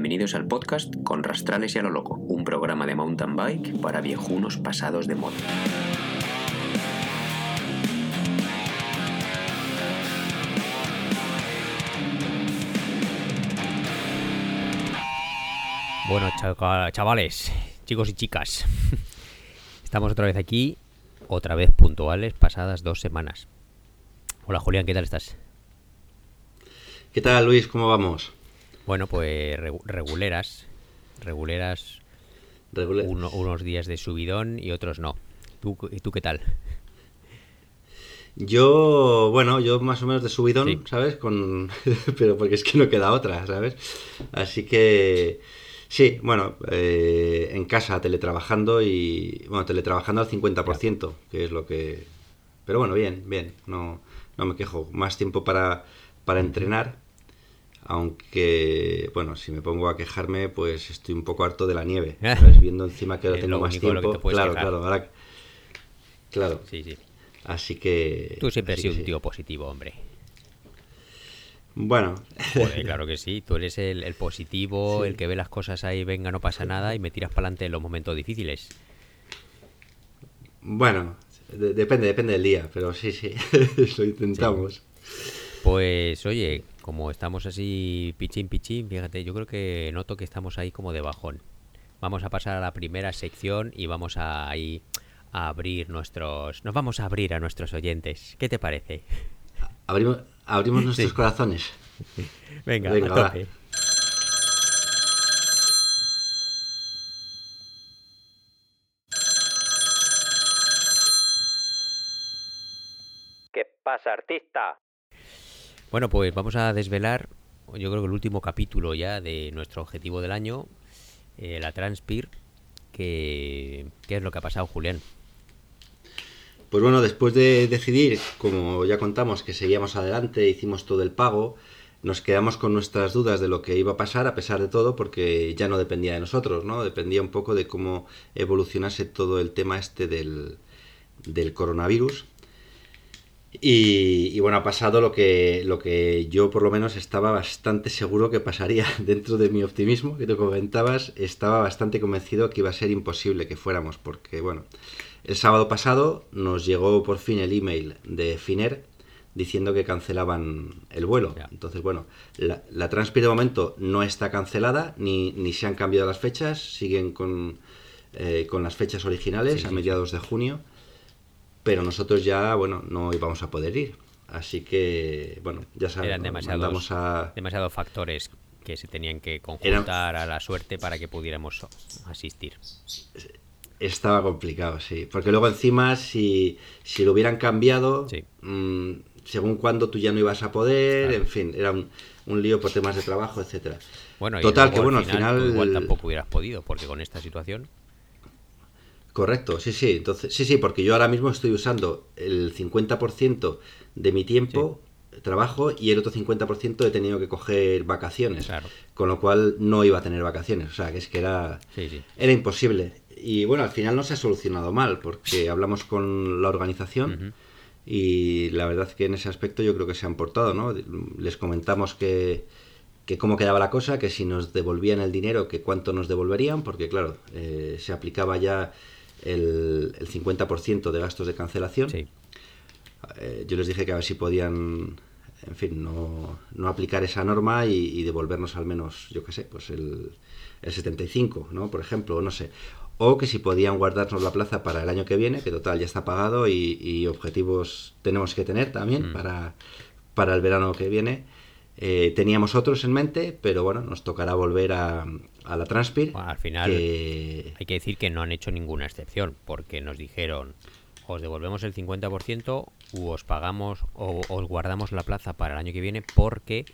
bienvenidos al podcast Con Rastrales y a lo Loco, un programa de mountain bike para viejunos pasados de moda. Bueno, chavales, chicos y chicas, estamos otra vez aquí, otra vez puntuales, pasadas dos semanas. Hola Julián, ¿qué tal estás? ¿Qué tal, Luis? ¿Cómo vamos? Bueno, pues regu- reguleras, reguleras, Regula- uno- unos días de subidón y otros no. ¿Tú, ¿Y tú qué tal? Yo, bueno, yo más o menos de subidón, Sí. ¿sabes? Con... Pero porque es que no queda otra, ¿sabes? Así que, sí, bueno, eh, en casa teletrabajando y, bueno, teletrabajando al 50%, que es lo que... Pero bueno, bien, bien, no, no me quejo. Más tiempo para, para entrenar, aunque, bueno, si me pongo a quejarme, pues estoy un poco harto de la nieve, ¿sabes? Viendo encima que ahora tengo más tiempo. Claro, quejar. claro, ahora... Claro, Sí, sí. así que... Tú siempre has sido un sí. tío positivo, hombre. Bueno, Joder, claro que sí. Tú eres el, el positivo, Sí. el que ve las cosas ahí, venga, no pasa nada, y me tiras para adelante en los momentos difíciles. bueno, de- depende, depende del día, pero sí, sí, lo intentamos. Pues oye, como estamos así pichín pichín, fíjate, yo creo que noto que estamos ahí como de bajón. Vamos a pasar a la primera sección y vamos a ahí a abrir nuestros... Nos vamos a abrir a nuestros oyentes. ¿Qué te parece? Abrimos, abrimos nuestros Sí. corazones. Venga, Venga, a va. tope. ¿Qué pasa, artista? Bueno, pues vamos a desvelar, yo creo que el último capítulo ya de nuestro objetivo del año, eh, la Transpir, que... ¿Qué es lo que ha pasado, Julián? Pues bueno, después de decidir, como ya contamos, que seguíamos adelante, hicimos todo el pago, nos quedamos con nuestras dudas de lo que iba a pasar, a pesar de todo, porque ya no dependía de nosotros, ¿no? Dependía un poco de cómo evolucionase todo el tema este del, del coronavirus. Y, y bueno, ha pasado lo que, lo que yo por lo menos estaba bastante seguro que pasaría dentro de mi optimismo que te comentabas, estaba bastante convencido que iba a ser imposible que fuéramos, porque bueno, el sábado pasado nos llegó por fin el email de Finer diciendo que cancelaban el vuelo. Entonces, bueno, la, la Transpir de momento no está cancelada, ni, ni se han cambiado las fechas, siguen con, eh, con las fechas originales Sí, a sí, mediados de junio pero nosotros ya, bueno, no íbamos a poder ir. Así que, bueno, ya sabes, Eran a... demasiados factores que se tenían que conjuntar a la suerte para que pudiéramos asistir. Estaba complicado, sí. Porque luego encima, si, si lo hubieran cambiado, Sí. mm, según cuándo tú ya no ibas a poder, Claro. en fin, era un, un lío por temas de trabajo, etcétera. Bueno, y Total, luego, que bueno, al tú final... igual tampoco hubieras podido, porque con esta situación... Correcto, sí, sí. Entonces, sí, sí, porque yo ahora mismo estoy usando el 50% de mi tiempo trabajo y el otro 50% he tenido que coger vacaciones. Claro. Con lo cual no iba a tener vacaciones. O sea, que es que era, Sí, sí. era imposible. Y bueno, al final no se ha solucionado mal porque hablamos con la organización y la verdad que en ese aspecto yo creo que se han portado, ¿no? Les comentamos que, que cómo quedaba la cosa, que si nos devolvían el dinero, que cuánto nos devolverían, porque claro, eh, se aplicaba ya el, el 50% de gastos de cancelación. Sí. Eh, yo les dije que a ver si podían, en fin, no, no aplicar esa norma y, y devolvernos al menos, yo qué sé, pues el, el 75, ¿no? Por ejemplo, o no sé. O que si podían guardarnos la plaza para el año que viene, que total ya está pagado y, y objetivos tenemos que tener también Mm. para, para el verano que viene. Eh, teníamos otros en mente, pero bueno, nos tocará volver a, a la Transpir. Bueno, al final que- hay que decir que no han hecho ninguna excepción, porque nos dijeron, os devolvemos el 50% u os pagamos o os guardamos la plaza para el año que viene porque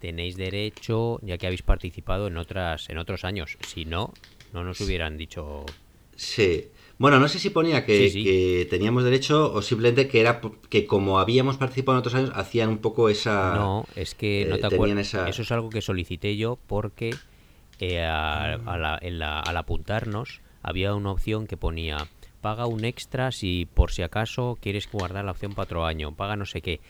tenéis derecho, ya que habéis participado en otras en otros años. Si no, no nos hubieran dicho... Sí. Bueno, no sé si ponía que, Sí, sí. que teníamos derecho o simplemente que era que como habíamos participado en otros años hacían un poco esa... No, es que no eh, te acuerdas. esa- Eso es algo que solicité yo porque eh, a- a la- en la- al apuntarnos había una opción que ponía paga un extra si por si acaso quieres guardar la opción para otro año, paga no sé qué.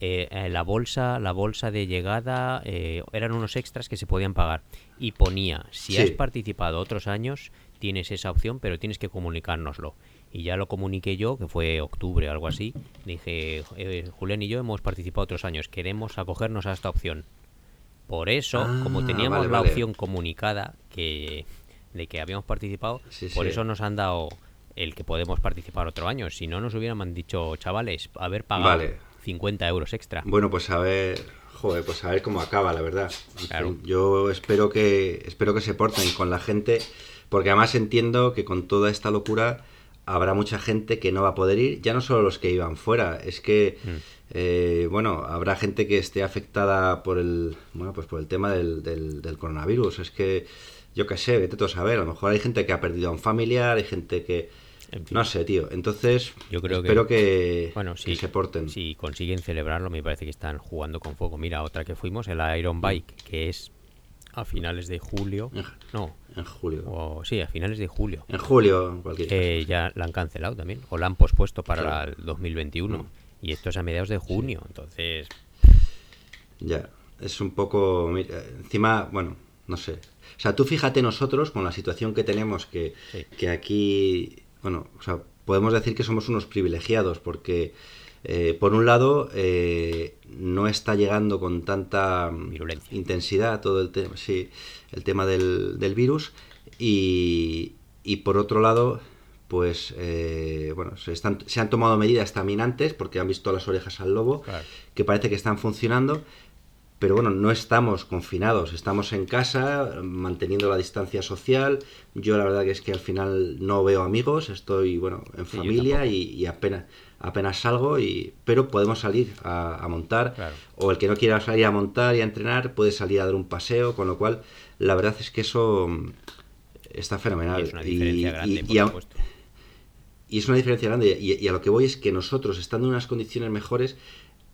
eh, eh, la bolsa, la bolsa de llegada eh, eran unos extras que se podían pagar y ponía si Sí. has participado otros años tienes esa opción pero tienes que comunicárnoslo y ya lo comuniqué yo que fue octubre o algo así dije eh, Julián y yo hemos participado otros años queremos acogernos a esta opción por eso como Ah, teníamos vale, la vale. opción comunicada que de que habíamos participado Sí, por sí. eso nos han dado el que podemos participar otro año si no nos hubieran dicho chavales haber pagado Vale. 50 euros extra Bueno, pues a ver, joder, pues a ver cómo acaba, la verdad. Claro. yo espero que espero que se porten con la gente, porque además entiendo que con toda esta locura habrá mucha gente que no va a poder ir, ya no solo los que iban fuera, es que Mm. eh, bueno, habrá gente que esté afectada por el bueno, pues por el tema del, del, del coronavirus. Es que yo qué sé, vete tú a saber, a lo mejor hay gente que ha perdido a un familiar, hay gente que En fin. no sé, tío. Entonces, Yo creo espero que, Bueno, que sí, se porten. si consiguen celebrarlo, me parece que están jugando con fuego. Mira, otra que fuimos, el Iron Bike, que es a finales de julio. No, En julio. o sí, a finales de julio. En julio, en cualquier Eh, caso. ya la han cancelado también, o la han pospuesto para Claro. el 2021. Mm. Y esto es a mediados de junio, entonces. Ya, es un poco... mira, encima, bueno, no sé. O sea, tú fíjate nosotros con la situación que tenemos, que, Sí. que aquí, bueno, o sea, podemos decir que somos unos privilegiados, porque eh, por un lado eh, no está llegando con tanta mm, Virulencia. intensidad todo el tema, sí, el tema del, del virus, y, y por otro lado, pues, eh, bueno, se, están, se han tomado medidas también antes, porque han visto las orejas al lobo, Claro. que parece que están funcionando, pero bueno, no estamos confinados, estamos en casa, manteniendo la distancia social. Yo la verdad que es que al final no veo amigos, estoy, bueno, en Sí, familia y apenas, apenas salgo, y, pero podemos salir a, a montar, Claro. o el que no quiera salir a montar y a entrenar puede salir a dar un paseo, con lo cual la verdad es que eso mm, está fenomenal. Y es una diferencia grande, y- por y a- supuesto. y es una diferencia grande. Y, y a lo que voy es que nosotros, estando en unas condiciones mejores,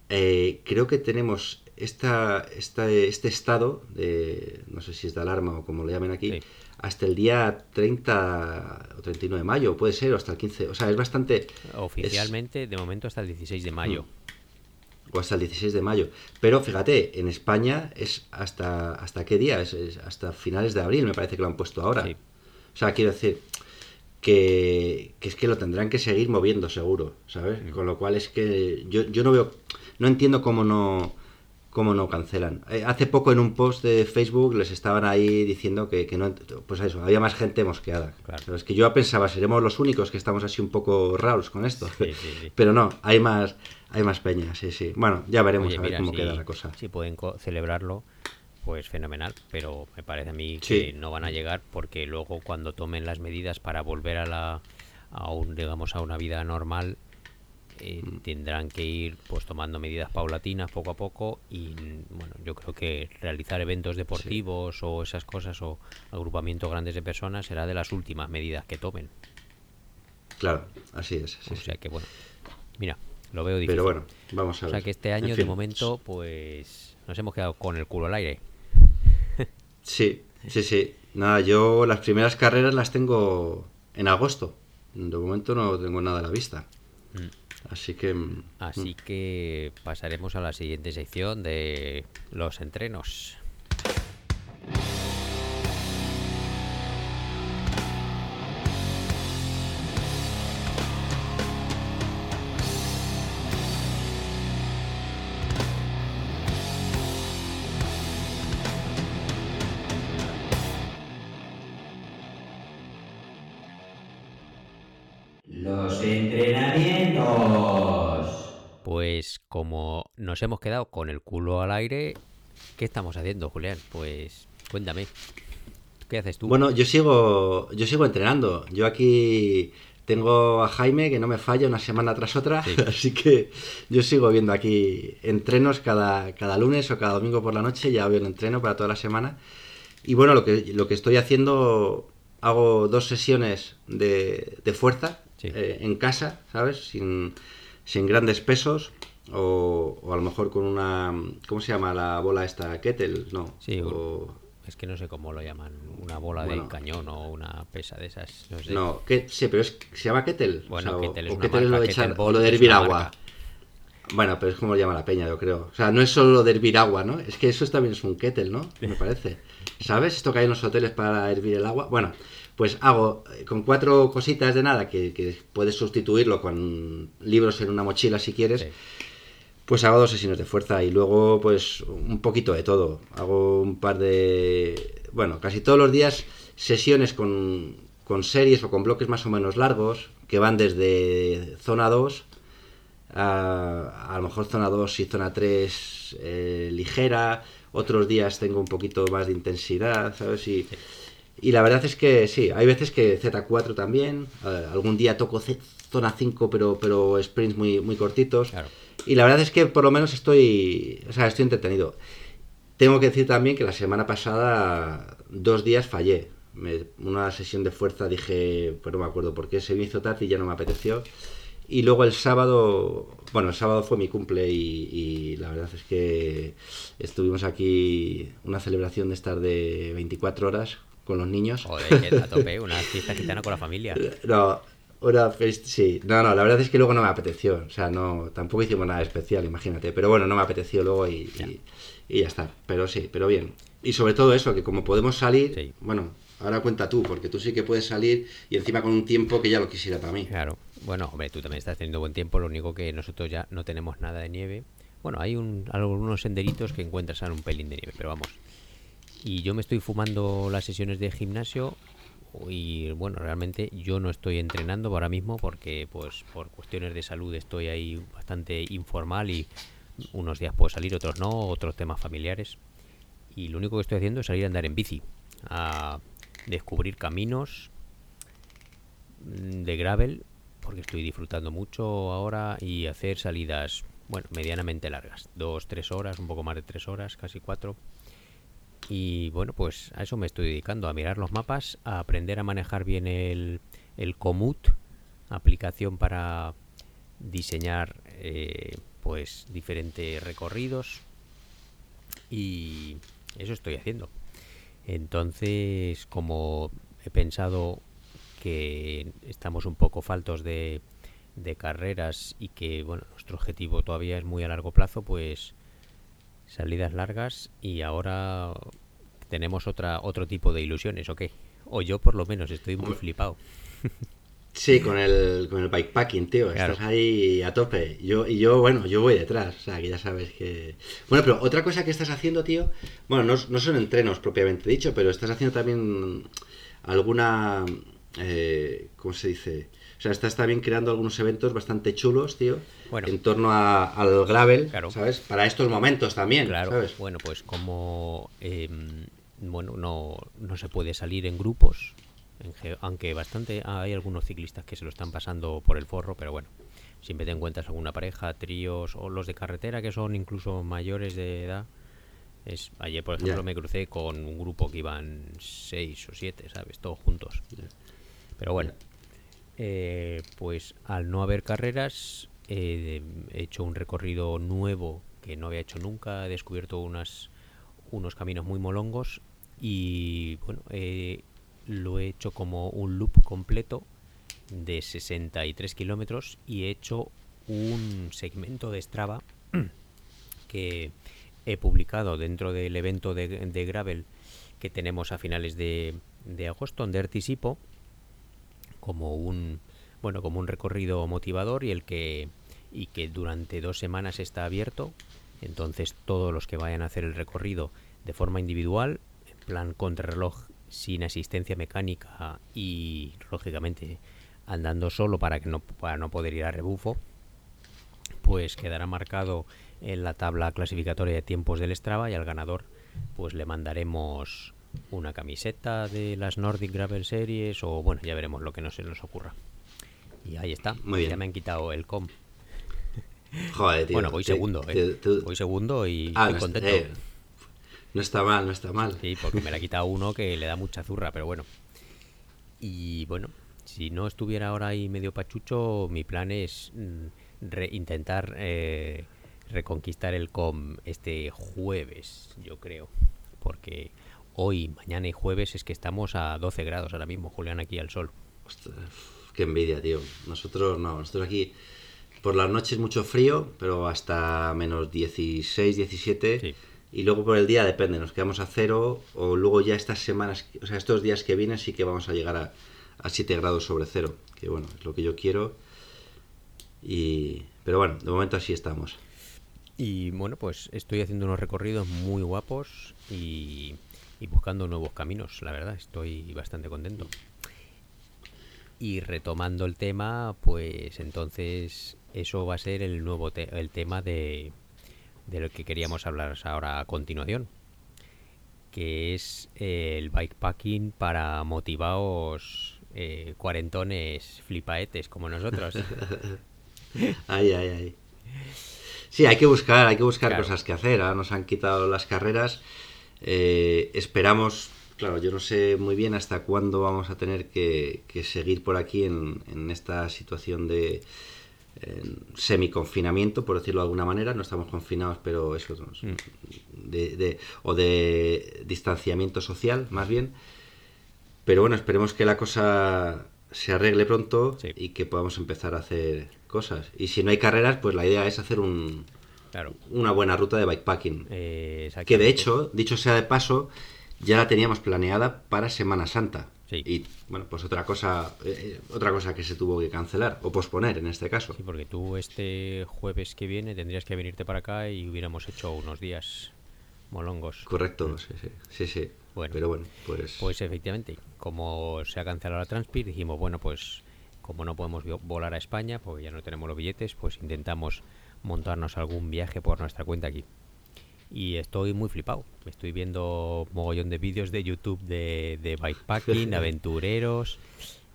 eh, creo que tenemos esta, esta- este estado de, no sé si es de alarma o como le llamen aquí, Sí. Hasta el día 30 o 39 de mayo, puede ser, o hasta el 15. O sea, es bastante... Oficialmente, de momento, hasta el 16 de mayo. o hasta el 16 de mayo. Pero fíjate, en España es hasta hasta qué día, es, es hasta finales de abril, me parece que lo han puesto ahora. Sí. O sea, quiero decir que, que es que lo tendrán que seguir moviendo seguro, ¿sabes? Mm. Con lo cual es que yo, yo no veo, no entiendo cómo no cómo no cancelan. Eh, hace poco en un post de Facebook les estaban ahí diciendo que, que no, pues eso, había más gente mosqueada. Claro. Pero es que yo pensaba, seremos los únicos que estamos así un poco raros con esto. Sí, sí, sí. Pero no, hay más, hay más peña, sí, sí. Bueno, ya veremos Oye, a ver mira, cómo si, queda la cosa. si pueden co- celebrarlo, pues fenomenal. Pero me parece a mí que no van a llegar porque luego cuando tomen las medidas para volver a la a un, digamos a una vida normal eh, Mm. tendrán que ir pues tomando medidas paulatinas poco a poco y bueno yo creo que realizar eventos deportivos o esas cosas o agrupamientos grandes de personas será de las últimas medidas que tomen Claro, así es. o sea que bueno mira lo veo difícil Pero bueno, vamos a o ver. sea que este En año de fin, momento pues nos hemos quedado con el culo al aire Sí, sí, sí. Nada, yo las primeras carreras las tengo en agosto. De momento no tengo nada a la vista. Mm. Así que... mm, Así que pasaremos a la siguiente sección de los entrenos. Como nos hemos quedado con el culo al aire, ¿qué estamos haciendo, Julián? Pues cuéntame. ¿Qué haces tú? Bueno, yo sigo, yo sigo entrenando. Yo aquí tengo a Jaime que no me falla una semana tras otra, Sí. así que yo sigo viendo aquí entrenos cada, cada lunes o cada domingo por la noche, ya veo el entreno para toda la semana. Y bueno, lo que, lo que estoy haciendo, hago dos sesiones de, de fuerza Sí. eh, en casa, ¿sabes? Sin, sin grandes pesos. O, o a lo mejor con una. ¿Cómo se llama la bola esta? Kettle, no. Sí, o- Es que no sé cómo lo llaman, una bola Bueno. de cañón o una pesa de esas. No sé. No, que, sí, pero es, se llama kettle. Bueno, o sea, o- kettle es o una es lo marca, de echar- o lo de hervir agua. marca. Bueno, pero es como lo llama la peña, yo creo. O sea, no es solo de hervir agua, ¿no? Es que eso también es un kettle, ¿no? Me parece. ¿Sabes? Esto que hay en los hoteles para hervir el agua. Bueno, pues hago eh, con cuatro cositas de nada que, que puedes sustituirlo con libros en una mochila si quieres. Sí. Pues hago dos sesiones de fuerza y luego pues un poquito de todo. Hago un par de... Bueno, casi todos los días sesiones con, con series o con bloques más o menos largos que van desde zona 2 a, a lo mejor zona 2 y zona 3 eh, ligera. Otros días tengo un poquito más de intensidad, ¿sabes? Y, y la verdad es que sí, hay veces que Z4 también. eh, algún día toco C- zona 5 pero, pero sprints muy, muy cortitos. Claro. Y la verdad es que por lo menos estoy, o sea, estoy entretenido. Tengo que decir también que la semana pasada, dos días fallé. Me- una sesión de fuerza dije, pues no me acuerdo por qué, se me hizo tarde y ya no me apeteció. Y luego el sábado, bueno, el sábado fue mi cumple y, y la verdad es que estuvimos aquí una celebración de estar de 24 horas con los niños. Joder, que a tope, una fiesta gitana con la familia. No, una fest- sí. No, no, la verdad es que luego no me apeteció. O sea, no, tampoco hicimos nada especial, imagínate. Pero bueno, no me apeteció luego y, y- y ya está. Pero sí, pero bien. Y sobre todo eso, que como podemos salir, Sí. bueno, ahora cuenta tú, porque tú sí que puedes salir y encima con un tiempo que ya lo quisiera para mí. Claro. Bueno, hombre, tú también estás teniendo buen tiempo, lo único que nosotros ya no tenemos nada de nieve. Bueno, hay un, algunos senderitos que encuentras en un pelín de nieve, pero vamos. Y yo me estoy fumando las sesiones de gimnasio y bueno, realmente yo no estoy entrenando ahora mismo porque pues por cuestiones de salud estoy ahí bastante informal y unos días puedo salir, otros no, otros temas familiares. Y lo único que estoy haciendo es salir a andar en bici, a descubrir caminos mm, de gravel, porque estoy disfrutando mucho ahora y hacer salidas, bueno, medianamente largas, dos, tres horas, un poco más de tres horas, casi cuatro. Y bueno, pues a eso me estoy dedicando, a mirar los mapas, a aprender a manejar bien el, el Komoot, aplicación para diseñar eh, pues diferentes recorridos y eso estoy haciendo. Entonces, como he pensado que estamos un poco faltos de, de carreras y que bueno, nuestro objetivo todavía es muy a largo plazo, pues salidas largas y ahora tenemos otra otro tipo de ilusiones, ¿o qué? O yo por lo menos estoy muy Hombre. flipado. Sí, con el, con el bikepacking, tío. Claro. Estás ahí a tope. Yo, y yo, bueno, yo voy detrás. O sea, que ya sabes que. Bueno, pero otra cosa que estás haciendo, tío. Bueno, no, no son entrenos propiamente dicho, pero estás haciendo también alguna. Eh, ¿Cómo se dice? O sea, estás también creando algunos eventos bastante chulos, tío. Bueno. En torno a- al gravel, Claro. ¿sabes? Para estos momentos también, Claro, ¿sabes? bueno, pues como em, bueno, no, no se puede salir en grupos, aunque bastante hay algunos ciclistas que se lo están pasando por el forro, pero bueno, siempre te encuentras alguna pareja, tríos o los de carretera que son incluso mayores de edad. Es, ayer, por ejemplo, me crucé con un grupo que iban seis o siete, ¿sabes? Todos juntos. Pero bueno, eh, pues al no haber carreras, eh, he hecho un recorrido nuevo que no había hecho nunca, he descubierto unas, unos caminos muy molongos y bueno, eh, lo he hecho como un loop completo de 63 kilómetros y he hecho un segmento de Strava que he publicado dentro del evento de, de gravel que tenemos a finales de, de agosto en Dirty Sipo como un bueno como un recorrido motivador y el que y que durante dos semanas está abierto. Entonces todos los que vayan a hacer el recorrido de forma individual en plan contrarreloj sin asistencia mecánica y lógicamente andando solo para que no para no poder ir a rebufo pues quedará marcado en la tabla clasificatoria de tiempos del Strava y al ganador pues le mandaremos una camiseta de las Nordic Gravel Series o bueno, ya veremos lo que no se nos ocurra. Y ahí está, Muy bien. ya me han quitado el com. Joder, tío. bueno, voy segundo, te- eh. te- Voy segundo y Ah, estoy no, contento. eh, no está mal, no está mal. Sí, porque me la ha quitado uno que le da mucha zurra, pero bueno. Y bueno, si no estuviera ahora ahí medio pachucho, mi plan es mm, re- intentar eh, reconquistar el com este jueves, yo creo. Porque hoy, mañana y jueves es que estamos a 12 grados ahora mismo, Julián, aquí al sol. Ostras, qué envidia, tío. Nosotros no, nosotros aquí por las noches mucho frío, pero hasta menos 16, 17. Sí. Y luego por el día depende, nos quedamos a cero o luego ya estas semanas, o sea, estos días que vienen sí que vamos a llegar a, a 7 grados sobre cero, que bueno, es lo que yo quiero. Y, pero bueno, de momento así estamos. Y bueno, pues estoy haciendo unos recorridos muy guapos y, y buscando nuevos caminos, la verdad, estoy bastante contento. Y retomando el tema, pues entonces eso va a ser el nuevo te- el tema de, de lo que queríamos hablar ahora a continuación, que es eh, el bikepacking para motivados eh, cuarentones flipaetes como nosotros. Ay, ay, ay. Sí, hay que buscar, hay que buscar Claro. cosas que hacer. Ahora nos han quitado las carreras. Eh, esperamos, claro, yo no sé muy bien hasta cuándo vamos a tener que, que seguir por aquí en, en esta situación de semi-confinamiento, por decirlo de alguna manera. No estamos confinados, pero eso, Mm. de, de- o de distanciamiento social, más bien. Pero bueno, esperemos que la cosa se arregle pronto Sí. y que podamos empezar a hacer cosas. Y si no hay carreras, pues la idea es hacer un, Claro. una buena ruta de bikepacking. eh, que de hecho, dicho sea de paso, ya la teníamos planeada para Semana Santa. Sí. Y bueno, pues otra cosa, eh, otra cosa que se tuvo que cancelar o posponer en este caso. Sí, porque tú este jueves que viene tendrías que venirte para acá y hubiéramos hecho unos días molongos. Correcto, sí, sí, sí, sí. Bueno. Pero bueno, pues, Pues efectivamente, como se ha cancelado la Transpir, dijimos, bueno, pues como no podemos volar a España, porque ya no tenemos los billetes, pues intentamos montarnos algún viaje por nuestra cuenta aquí. Y estoy muy flipado. Estoy viendo mogollón de vídeos de YouTube de, de bikepacking, aventureros,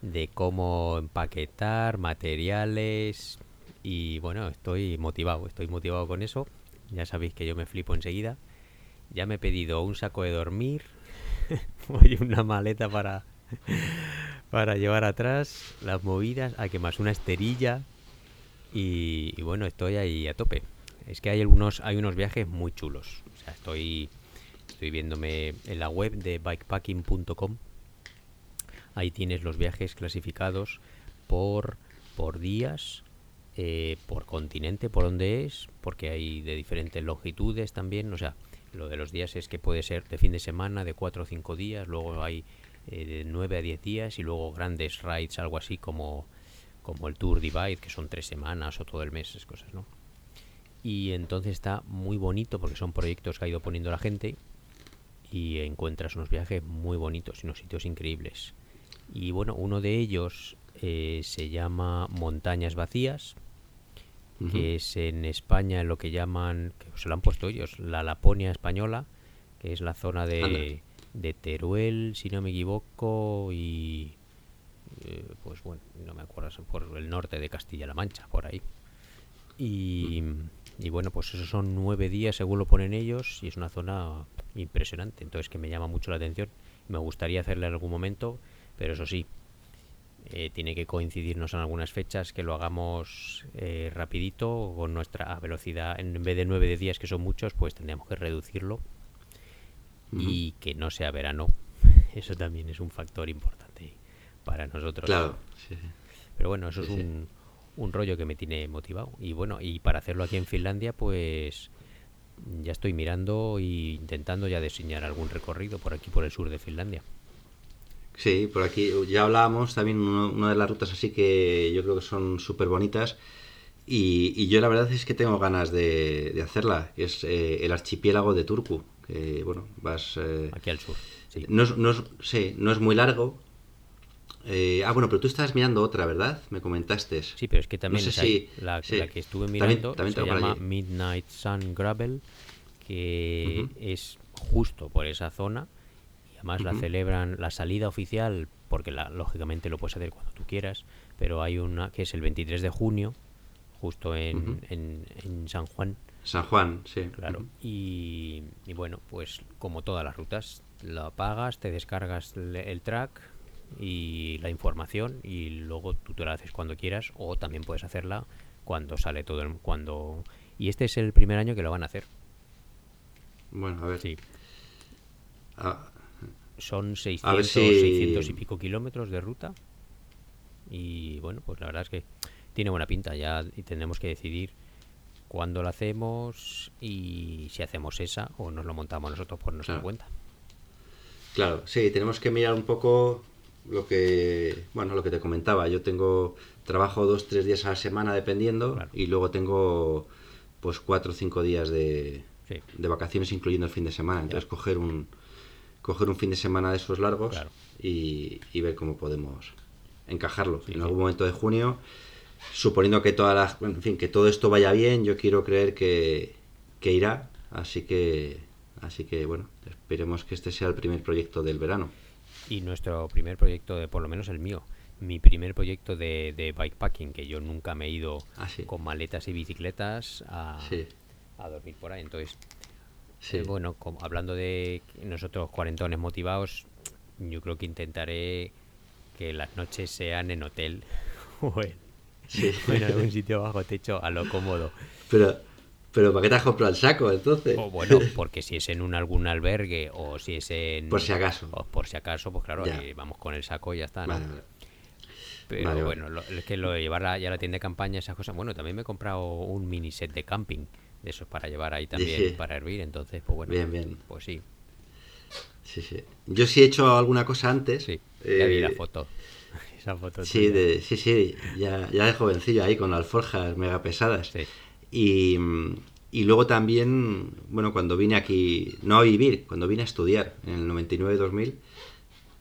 de cómo empaquetar materiales. Y bueno, estoy motivado, estoy motivado con eso. Ya sabéis que yo me flipo enseguida. Ya me he pedido un saco de dormir, Voy una maleta para para llevar atrás las movidas, a que más una esterilla y, bueno, estoy ahí a tope. Es que hay algunos hay unos viajes muy chulos. O sea, estoy estoy viéndome en la web de bikepacking.com. Ahí tienes los viajes clasificados por por días, eh, por continente, por dónde es, porque hay de diferentes longitudes también. O sea, lo de los días es que puede ser de fin de semana, de 4 o 5 días, luego hay eh, de 9 a 10 días y luego grandes rides, algo así como, como el Tour Divide, que son 3 semanas o todo el mes, esas cosas, ¿no? Y entonces está muy bonito porque son proyectos que ha ido poniendo la gente y encuentras unos viajes muy bonitos y unos sitios increíbles. Y bueno, uno de ellos eh, se llama Montañas Vacías, que es en España lo que llaman, que se lo han puesto ellos, la Laponia española, que es la zona de, de Teruel, si no me equivoco, y pues bueno, no me acuerdo, por el norte de Castilla-La Mancha, por ahí. Y, y bueno, pues esos son nueve días según lo ponen ellos y es una zona impresionante, entonces que me llama mucho la atención. Me gustaría hacerle en algún momento, pero eso sí, eh, tiene que coincidirnos en algunas fechas que lo hagamos eh, rapidito con nuestra velocidad. En vez de nueve de días que son muchos pues tendríamos que reducirlo. Y que no sea verano. Eso también es un factor importante para nosotros. Claro, sí, sí. pero bueno eso Sí, es un, un rollo que me tiene motivado. Y bueno y para hacerlo aquí en Finlandia pues ya estoy mirando e intentando ya diseñar algún recorrido por aquí por el sur de Finlandia. Sí, por aquí ya hablábamos también uno- una de las rutas así que yo creo que son súper bonitas y, y yo la verdad es que tengo ganas de, de hacerla, que es eh, el archipiélago de Turku, que bueno, vas... eh, aquí al sur sí. no, es, no, es, sí, no es muy largo. Eh, ah, bueno, pero tú estabas mirando otra, ¿verdad? Me comentaste. Sí, pero es que también sé si- la, sí. la que estuve mirando también se llama. Midnight Sun Gravel, que es justo por esa zona. Y además la celebran la salida oficial, porque la, lógicamente lo puedes hacer cuando tú quieras, pero hay una que es el 23 de junio, justo en, Ujú. en, en San Juan. San Juan, sí. Claro. Y, y bueno, pues como todas las rutas, la pagas, te descargas le- el track y la información y luego tú te la haces cuando quieras o también puedes hacerla cuando sale todo el cuando y este es el primer año que lo van a hacer. Bueno, a ver. Sí, Ah, son 600, A ver si- 600 y pico kilómetros de ruta y bueno, pues la verdad es que tiene buena pinta ya y tendremos que decidir cuándo lo hacemos y si hacemos esa o nos lo montamos nosotros por nuestra Claro. cuenta. Claro, sí, tenemos que mirar un poco lo que, bueno, lo que te comentaba. Yo tengo trabajo dos, tres días a la semana dependiendo Claro. y luego tengo pues cuatro o cinco días de, Sí. de vacaciones incluyendo el fin de semana. Entonces coger un coger un fin de semana de esos largos Claro. y, y ver cómo podemos encajarlo. Sí, en sí. algún momento de junio, suponiendo que todas las, en fin, que todo esto vaya bien, yo quiero creer que, que irá. Así que, así que bueno, esperemos que este sea el primer proyecto del verano. Y nuestro primer proyecto, de por lo menos el mío, mi primer proyecto de, de bikepacking, que yo nunca me he ido Ah, sí. con maletas y bicicletas a, Sí, a dormir por ahí. Entonces, sí. eh, bueno, como, hablando de nosotros cuarentones motivados, yo creo que intentaré que las noches sean en hotel o en, o en algún sitio bajo techo a lo cómodo. Pero, pero ¿para qué te has comprado el saco entonces? O bueno, porque si es en un algún albergue o si es en... Por si acaso. o por si acaso, pues claro, ahí vamos con el saco y ya está, ¿no? Vale, vale. Pero Vale, vale. bueno, lo- es que lo de llevar a- ya la tienda de campaña, esas cosas. Bueno, también me he comprado un mini set de camping, de esos para llevar ahí también, Sí. para hervir. Entonces, pues bueno, Bien, bien. pues sí, Sí, sí. Yo sí he hecho alguna cosa antes. sí. Ya vi la eh, foto. Esa foto. Sí, de, sí, sí, ya, ya de jovencillo ahí con alforjas mega pesadas. Sí. Y, y luego también, bueno, cuando vine aquí, no a vivir, cuando vine a estudiar en el 99-2000,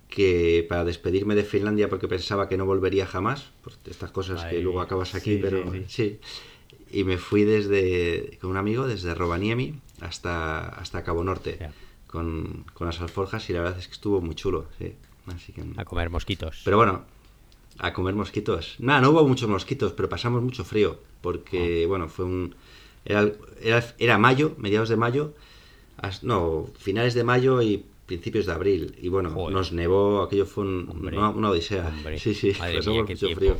que para despedirme de Finlandia porque pensaba que no volvería jamás, por estas cosas que luego acabas aquí, sí, pero sí, sí, Y me fui desde, con un amigo desde Rovaniemi hasta, hasta Cabo Norte Ya. con, con las alforjas y la verdad es que estuvo muy chulo, sí. Así que... A comer mosquitos. Pero bueno, a comer mosquitos. Nada, no hubo muchos mosquitos, pero pasamos mucho frío. Porque, Ah. bueno, fue un. Era, era, era mayo, mediados de mayo. as- no, finales de mayo y principios de abril. Y bueno, Joder. nos nevó, aquello fue un- una, una odisea. hombre. Sí, sí, Madre pasamos mía, mucho tiempo. frío.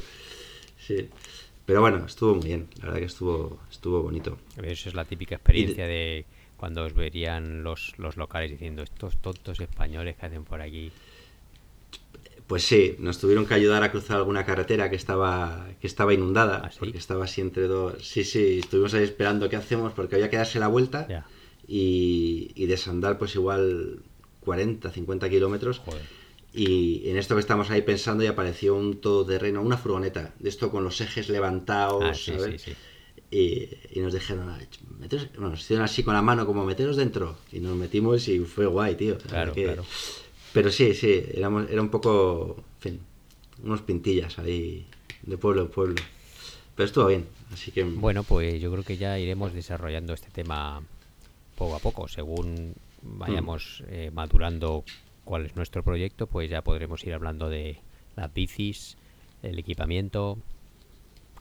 Sí. Pero bueno, estuvo muy bien. La verdad que estuvo, estuvo bonito. Eso es la típica experiencia de cuando os verían los, los locales diciendo estos tontos españoles que hacen por aquí. Pues sí, nos tuvieron que ayudar a cruzar alguna carretera que estaba que estaba inundada, ¿Ah, sí? porque estaba así entre dos. Sí, sí, estuvimos ahí esperando qué hacemos porque había que darse la vuelta Ya. y, y desandar pues igual 40, 50 kilómetros. Y en esto que estamos ahí pensando ya apareció un todoterreno, una furgoneta, de esto con los ejes levantados, Ah, sí, ¿sabes? sí, sí. Y, y nos dijeron, "Ay, meteros", bueno, nos hicieron así con la mano como meteros dentro. Y nos metimos y fue guay, tío. La Claro, que- claro. Pero sí, sí, éramos, era un poco, en fin, unos pintillas ahí de pueblo en pueblo. Pero estuvo bien, así que... Bueno, pues yo creo que ya iremos desarrollando este tema poco a poco. Según vayamos eh, madurando cuál es nuestro proyecto, pues ya podremos ir hablando de las bicis, el equipamiento,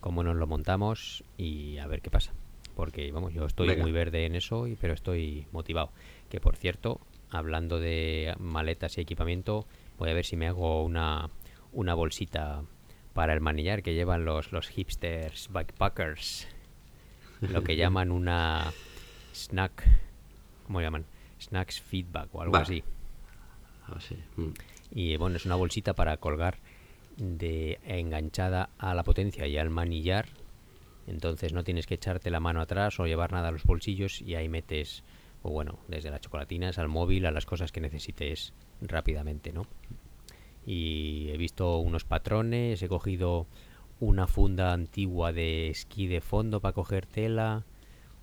cómo nos lo montamos y a ver qué pasa. Porque, vamos, yo estoy Venga. muy verde en eso, y, pero estoy motivado. Que, por cierto, hablando de maletas y equipamiento, voy a ver si me hago una, una bolsita para el manillar que llevan los, los hipsters bikepackers. Lo que llaman una snack, ¿cómo llaman? Snacks feedback o algo así. Ah, sí, mm. Y bueno, es una bolsita para colgar de enganchada a la potencia y al manillar. Entonces no tienes que echarte la mano atrás o llevar nada a los bolsillos y ahí metes, o bueno, desde las chocolatinas al móvil a las cosas que necesites rápidamente, ¿no? Y he visto unos patrones, he cogido una funda antigua de esquí de fondo para coger tela,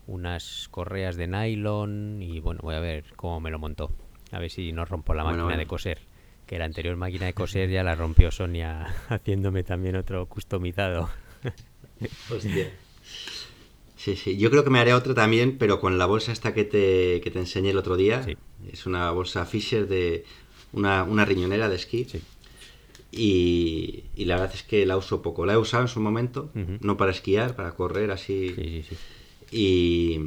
unas correas de nylon y bueno, voy a ver cómo me lo montó. A ver si no rompo la Bueno, máquina de bueno. coser. Que la anterior máquina de coser ya la rompió Sonia haciéndome también otro customizado. Hostia. Sí, sí, yo creo que me haré otra también, pero con la bolsa esta que te, que te enseñé el otro día. Sí. Es una bolsa Fisher de una, una riñonera de esquí. Sí. Y, y la verdad es que la uso poco. La he usado en su momento, no para esquiar, para correr así. Sí, sí, sí. Y,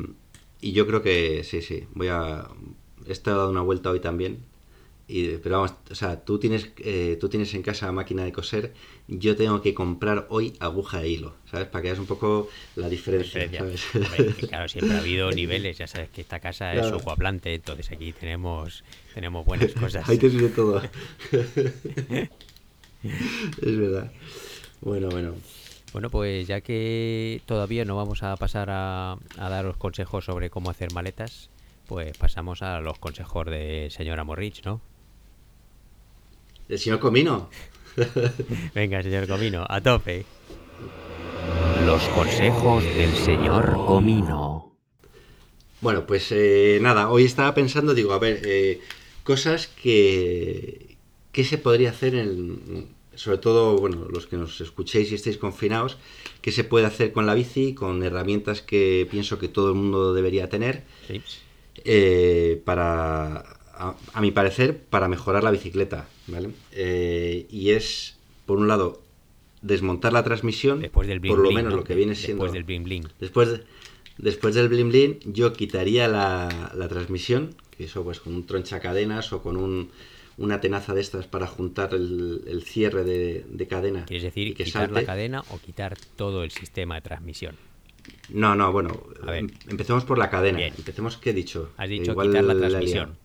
y yo creo que sí, sí. Voy a. He estado dando una vuelta hoy también. Y, pero vamos, o sea, tú tienes, eh, tú tienes en casa máquina de coser. Yo tengo que comprar hoy aguja e hilo, ¿sabes? Para que veas un poco la diferencia, Diferencia. ¿sabes? Hombre, que claro, siempre ha habido niveles. Ya sabes que esta casa es Claro. sucoaplante, entonces aquí tenemos, tenemos buenas cosas. Ahí te sirve todo. es verdad. Bueno, bueno. Bueno, pues ya que todavía no vamos a pasar a, a daros consejos sobre cómo hacer maletas, pues pasamos a los consejos de señora Morrich, ¿no? El señor Comino. Venga, señor Comino, a tope. Los consejos del señor Comino. Bueno, pues eh, nada, hoy estaba pensando, digo, a ver, eh, cosas que, que se podría hacer en, sobre todo, bueno, los que nos escuchéis y estéis confinados, qué se puede hacer con la bici, con herramientas que pienso que todo el mundo debería tener, Sí. eh, para, a, a mi parecer, para mejorar la bicicleta, ¿vale? Eh, y es, por un lado, desmontar la transmisión, Después del bling por lo bling, menos ¿no? lo que viene siendo... Después del bling bling. Después, de- después del bling bling, yo quitaría la, la transmisión, que eso pues con un tronchacadenas o con un, una tenaza de estas para juntar el, el cierre de, de cadena. ¿Quieres decir y que quitar la cadena o quitar todo el sistema de transmisión? No, no, bueno, A ver. em- empecemos por la cadena. Bien. Empecemos, ¿qué he dicho? Has dicho Igual quitar la transmisión.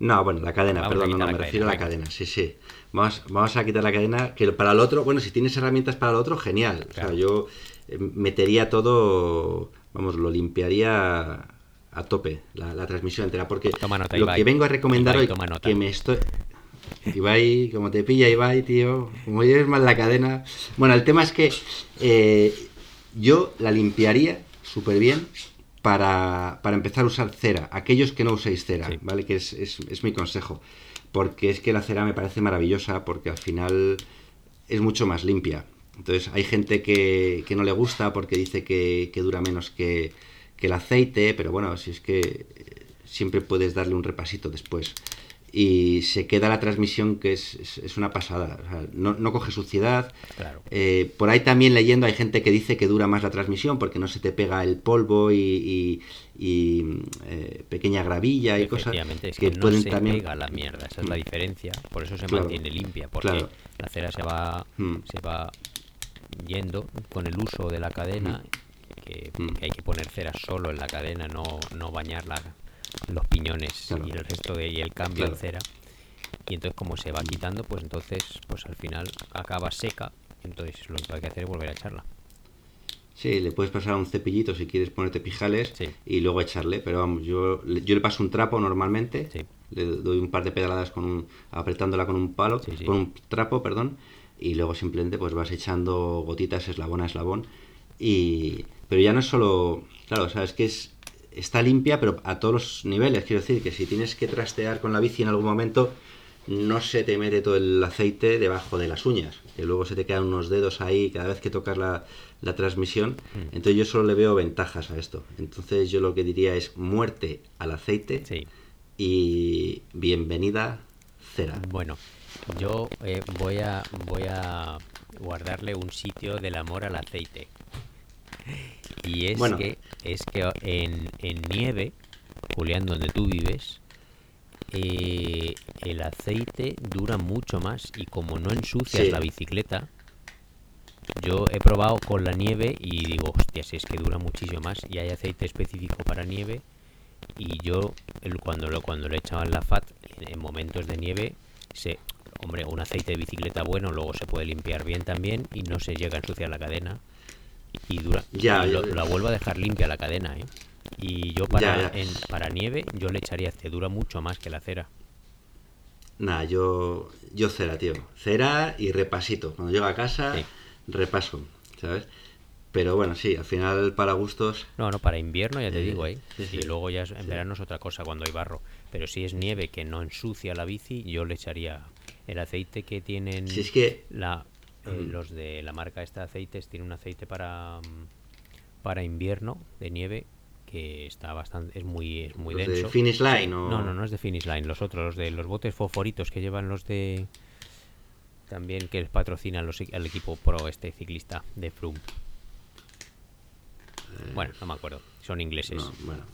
No, bueno, la cadena, Vamos perdón, no, me refiero a la cadena, sí, sí. Vamos, vamos a quitar la cadena, que para el otro, bueno, si tienes herramientas para el otro, genial. Claro. O sea, yo eh, metería todo, vamos, lo limpiaría a tope, la, la transmisión entera, porque Toma nota, lo Ibai. que vengo a recomendar Ibai, hoy, toma nota. que me estoy... Ibai, como te pilla Ibai, tío, como lleves mal la cadena. Bueno, el tema es que eh, yo la limpiaría súper bien para, para empezar a usar cera. Aquellos que no uséis cera, Sí. ¿vale? Que es, es- es mi consejo. Porque es que la cera me parece maravillosa porque al final es mucho más limpia. Entonces hay gente que, que no le gusta porque dice que, que dura menos que, que el aceite, pero bueno, si es que eh, siempre puedes darle un repasito después. Y se queda la transmisión que es, es- es una pasada. O sea, no, no coge suciedad, Claro. eh, por ahí también leyendo hay gente que dice que dura más la transmisión porque no se te pega el polvo y, y- y, eh, pequeña gravilla y cosas es que, que, no pueden se también... pega la mierda, esa es la Mm. diferencia. Por eso se Claro. mantiene limpia, porque Claro. la cera se va, Mm. se va yendo con el uso de la cadena, que, Mm. que hay que poner cera solo en la cadena, no, no bañar la- los piñones Claro. y el resto de y el cambio Claro. en cera. Y entonces como se va quitando, pues entonces pues al final acaba seca, entonces lo que hay que hacer es volver a echarla. Sí, le puedes pasar un cepillito si quieres ponerte pijales Sí. y luego echarle, pero vamos, yo, le- yo le paso un trapo normalmente, Sí. le doy un par de pedaladas con un, apretándola con un palo, sí. con un trapo, perdón, y luego simplemente pues vas echando gotitas eslabón a eslabón y pero ya no es solo, claro, o sea, es que es está limpia, pero a todos los niveles, quiero decir que si tienes que trastear con la bici en algún momento no se te mete todo el aceite debajo de las uñas, que luego se te quedan unos dedos ahí cada vez que tocas la, la transmisión. Entonces yo solo le veo ventajas a esto. Entonces yo lo que diría es muerte al aceite Sí. y bienvenida cera. Bueno, yo eh, voy a voy a guardarle un sitio del amor al aceite. Y es Bueno. que es que en, en nieve, Julián, donde tú vives, eh, el aceite dura mucho más y como no ensucias Sí. la bicicleta, yo he probado con la nieve y digo, hostia, si es que dura muchísimo más y hay aceite específico para nieve y yo cuando lo cuando le echaban la FAT en, en momentos de nieve se hombre un aceite de bicicleta bueno luego se puede limpiar bien también y no se llega a ensuciar la cadena y dura Ya, y lo- ya. la vuelvo a dejar limpia la cadena ¿eh? y yo para Ya, en- para nieve yo le echaría que dura mucho más que la cera Nada, yo, yo cera, tío. Cera y repasito. Cuando llego a casa, Sí. repaso, ¿sabes? Pero bueno, sí, al final para gustos... no no para invierno ya te Eh, digo ¿eh? sí, sí. y luego ya es- en verano es otra cosa cuando hay barro pero si es nieve que no ensucia la bici yo le echaría el aceite que tienen Si es que... La, eh, los de la marca esta de aceites tiene un aceite para mm, para invierno de nieve que está bastante es muy es muy Los denso. de Finish Line o... No, no, no es de Finish Line, los otros, los de los botes fosforitos que llevan los de también que patrocinan los, al equipo pro este ciclista de Froome. Bueno, no me acuerdo, son ingleses. Eh, No, bueno.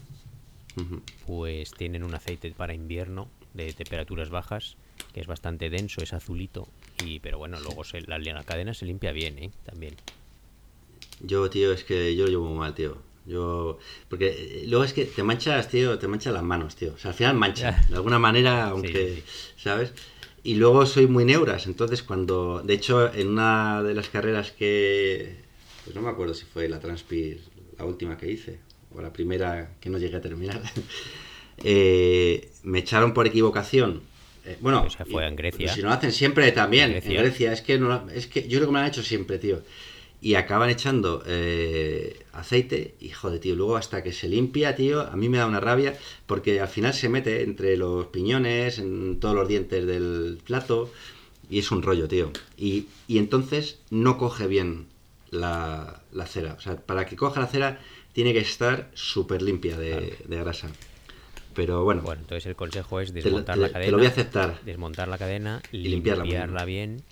Pues tienen un aceite para invierno de temperaturas bajas que es bastante denso, es azulito y pero bueno, luego se, la, la cadena se limpia bien, ¿eh? También. Yo, tío, es que yo lo llevo muy mal, tío. Yo... Porque eh, luego es que te manchas, tío, te manchan las manos, tío. O sea, al final mancha, de alguna manera, aunque... sí, ¿Sabes? Y luego soy muy neuras, entonces cuando, de hecho, en una de las carreras que, pues no me acuerdo si fue la Transpir, la última que hice, o la primera que no llegué a terminar, eh, me echaron por equivocación. Eh, bueno, Esa fue en Grecia. si no lo hacen siempre también, En en Grecia. Grecia, es que, no, es que yo creo que me lo han hecho siempre, tío. Y acaban echando eh, aceite y joder, tío, luego hasta que se limpia, tío, a mí me da una rabia porque al final se mete entre los piñones, en todos los dientes del plato y es un rollo, tío. Y, y entonces no coge bien la, la cera. O sea, para que coja la cera tiene que estar súper limpia de, de grasa. Pero bueno, Bueno, entonces el consejo es te, desmontar te- la te cadena. lo voy a aceptar. Desmontar la cadena, Y limpiarla bien.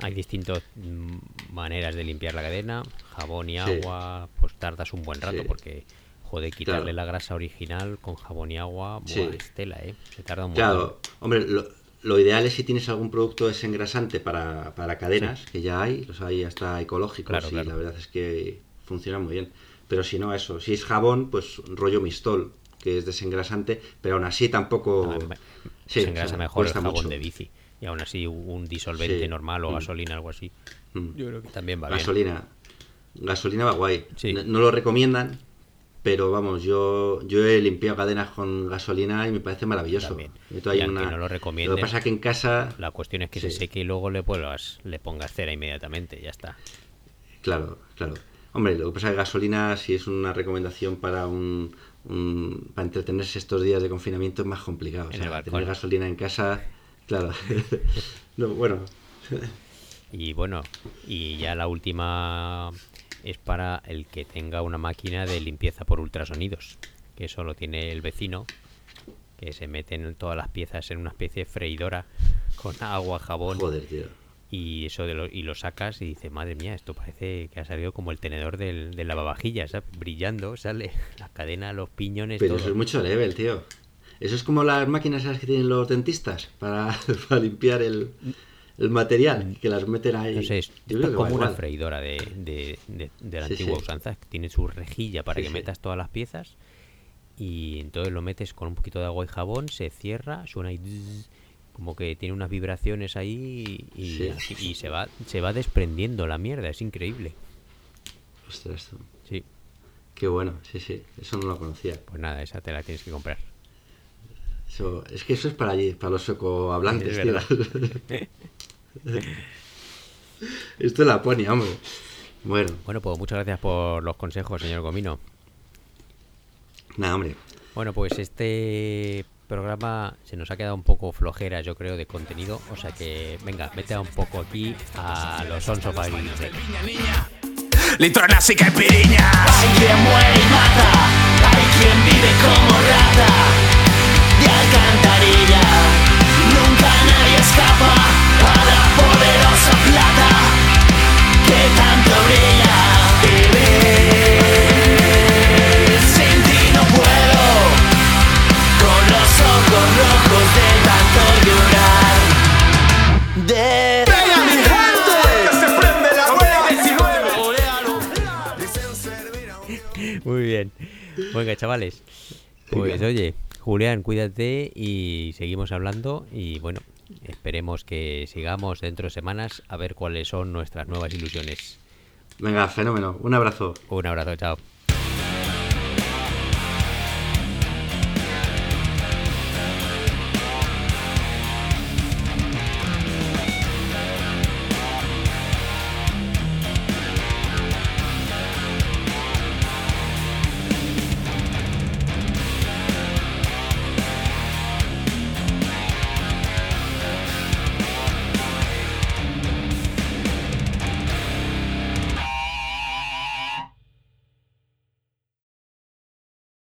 Hay distintas mm, maneras de limpiar la cadena. Jabón y Sí. agua, pues tardas un buen rato Sí. porque, joder, quitarle Claro. la grasa original con jabón y agua, Sí. buah, es tela, ¿eh? Se tarda un montón. Claro, hombre, lo, lo ideal es si tienes algún producto desengrasante para, para cadenas, que ya hay, los hay hasta ecológicos Claro, y claro. la verdad es que funciona muy bien. Pero si no, eso, si es jabón, pues rollo mistol, que es desengrasante, pero aún así tampoco... Ah, Sí, se engrasa o sea, mejor el jabón mucho. de bici. Y aún así un disolvente Sí. normal o Mm. gasolina, algo así. Mm. Yo creo que también va bien. Gasolina. Gasolina va guay. Sí. No, no lo recomiendan, pero vamos, yo, yo he limpiado cadenas con gasolina y me parece maravilloso. También. Y una- no lo Lo que pasa es que en casa, La cuestión es que Sí. se seque y luego le, puedas, le pongas cera inmediatamente, ya está. claro, claro. Hombre, lo que pasa es que gasolina, si es una recomendación para un, un- para entretenerse estos días de confinamiento, es más complicado. O sea, tener gasolina en casa, claro. no, bueno, Y bueno, y ya la última es para el que tenga una máquina de limpieza por ultrasonidos, que eso lo tiene el vecino, que se meten todas las piezas en una especie de freidora con agua, jabón joder, tío. Y eso de lo, y lo sacas y dice, madre mía, esto parece que ha salido como el tenedor del, del lavavajillas, ¿sabes? brillando, sale la cadena, los piñones, Pero todo. eso es mucho level, tío. Eso es como las máquinas que tienen los dentistas para, para limpiar el, el material, que las meten ahí. No sé, es Yo esto creo es que como una freidora de, de, de- de la Sí, antigua sí. usanza. que Tiene su rejilla para Sí, que metas todas las piezas. Y entonces lo metes con un poquito de agua y jabón, se cierra, suena y como que tiene unas vibraciones ahí y, Sí. así- y se va se va desprendiendo la mierda, es increíble. Ostras, tú. Sí, qué bueno, sí, sí, eso no lo conocía. pues nada, esa te la tienes que comprar. Eso, es que eso es para allí, para los suecohablantes, Es tío. Esto es Laponia, hombre. Bueno, Bueno, pues muchas gracias por los consejos, señor Gomino. nada, hombre. Bueno, pues este programa se nos ha quedado un poco flojera, yo creo, de contenido. O sea que, venga, vete un poco aquí a los Sons of Litronas y caipiriñas. Hay quien muere y mata, hay quien vive como rata de alcantarilla. Nunca nadie escapa a la poderosa plata que tanto brilla. Chavales. Pues oye, Julián, cuídate y seguimos hablando. Y bueno, esperemos que sigamos dentro de semanas a ver cuáles son nuestras nuevas ilusiones. Venga, fenómeno. Un abrazo. Un abrazo, chao.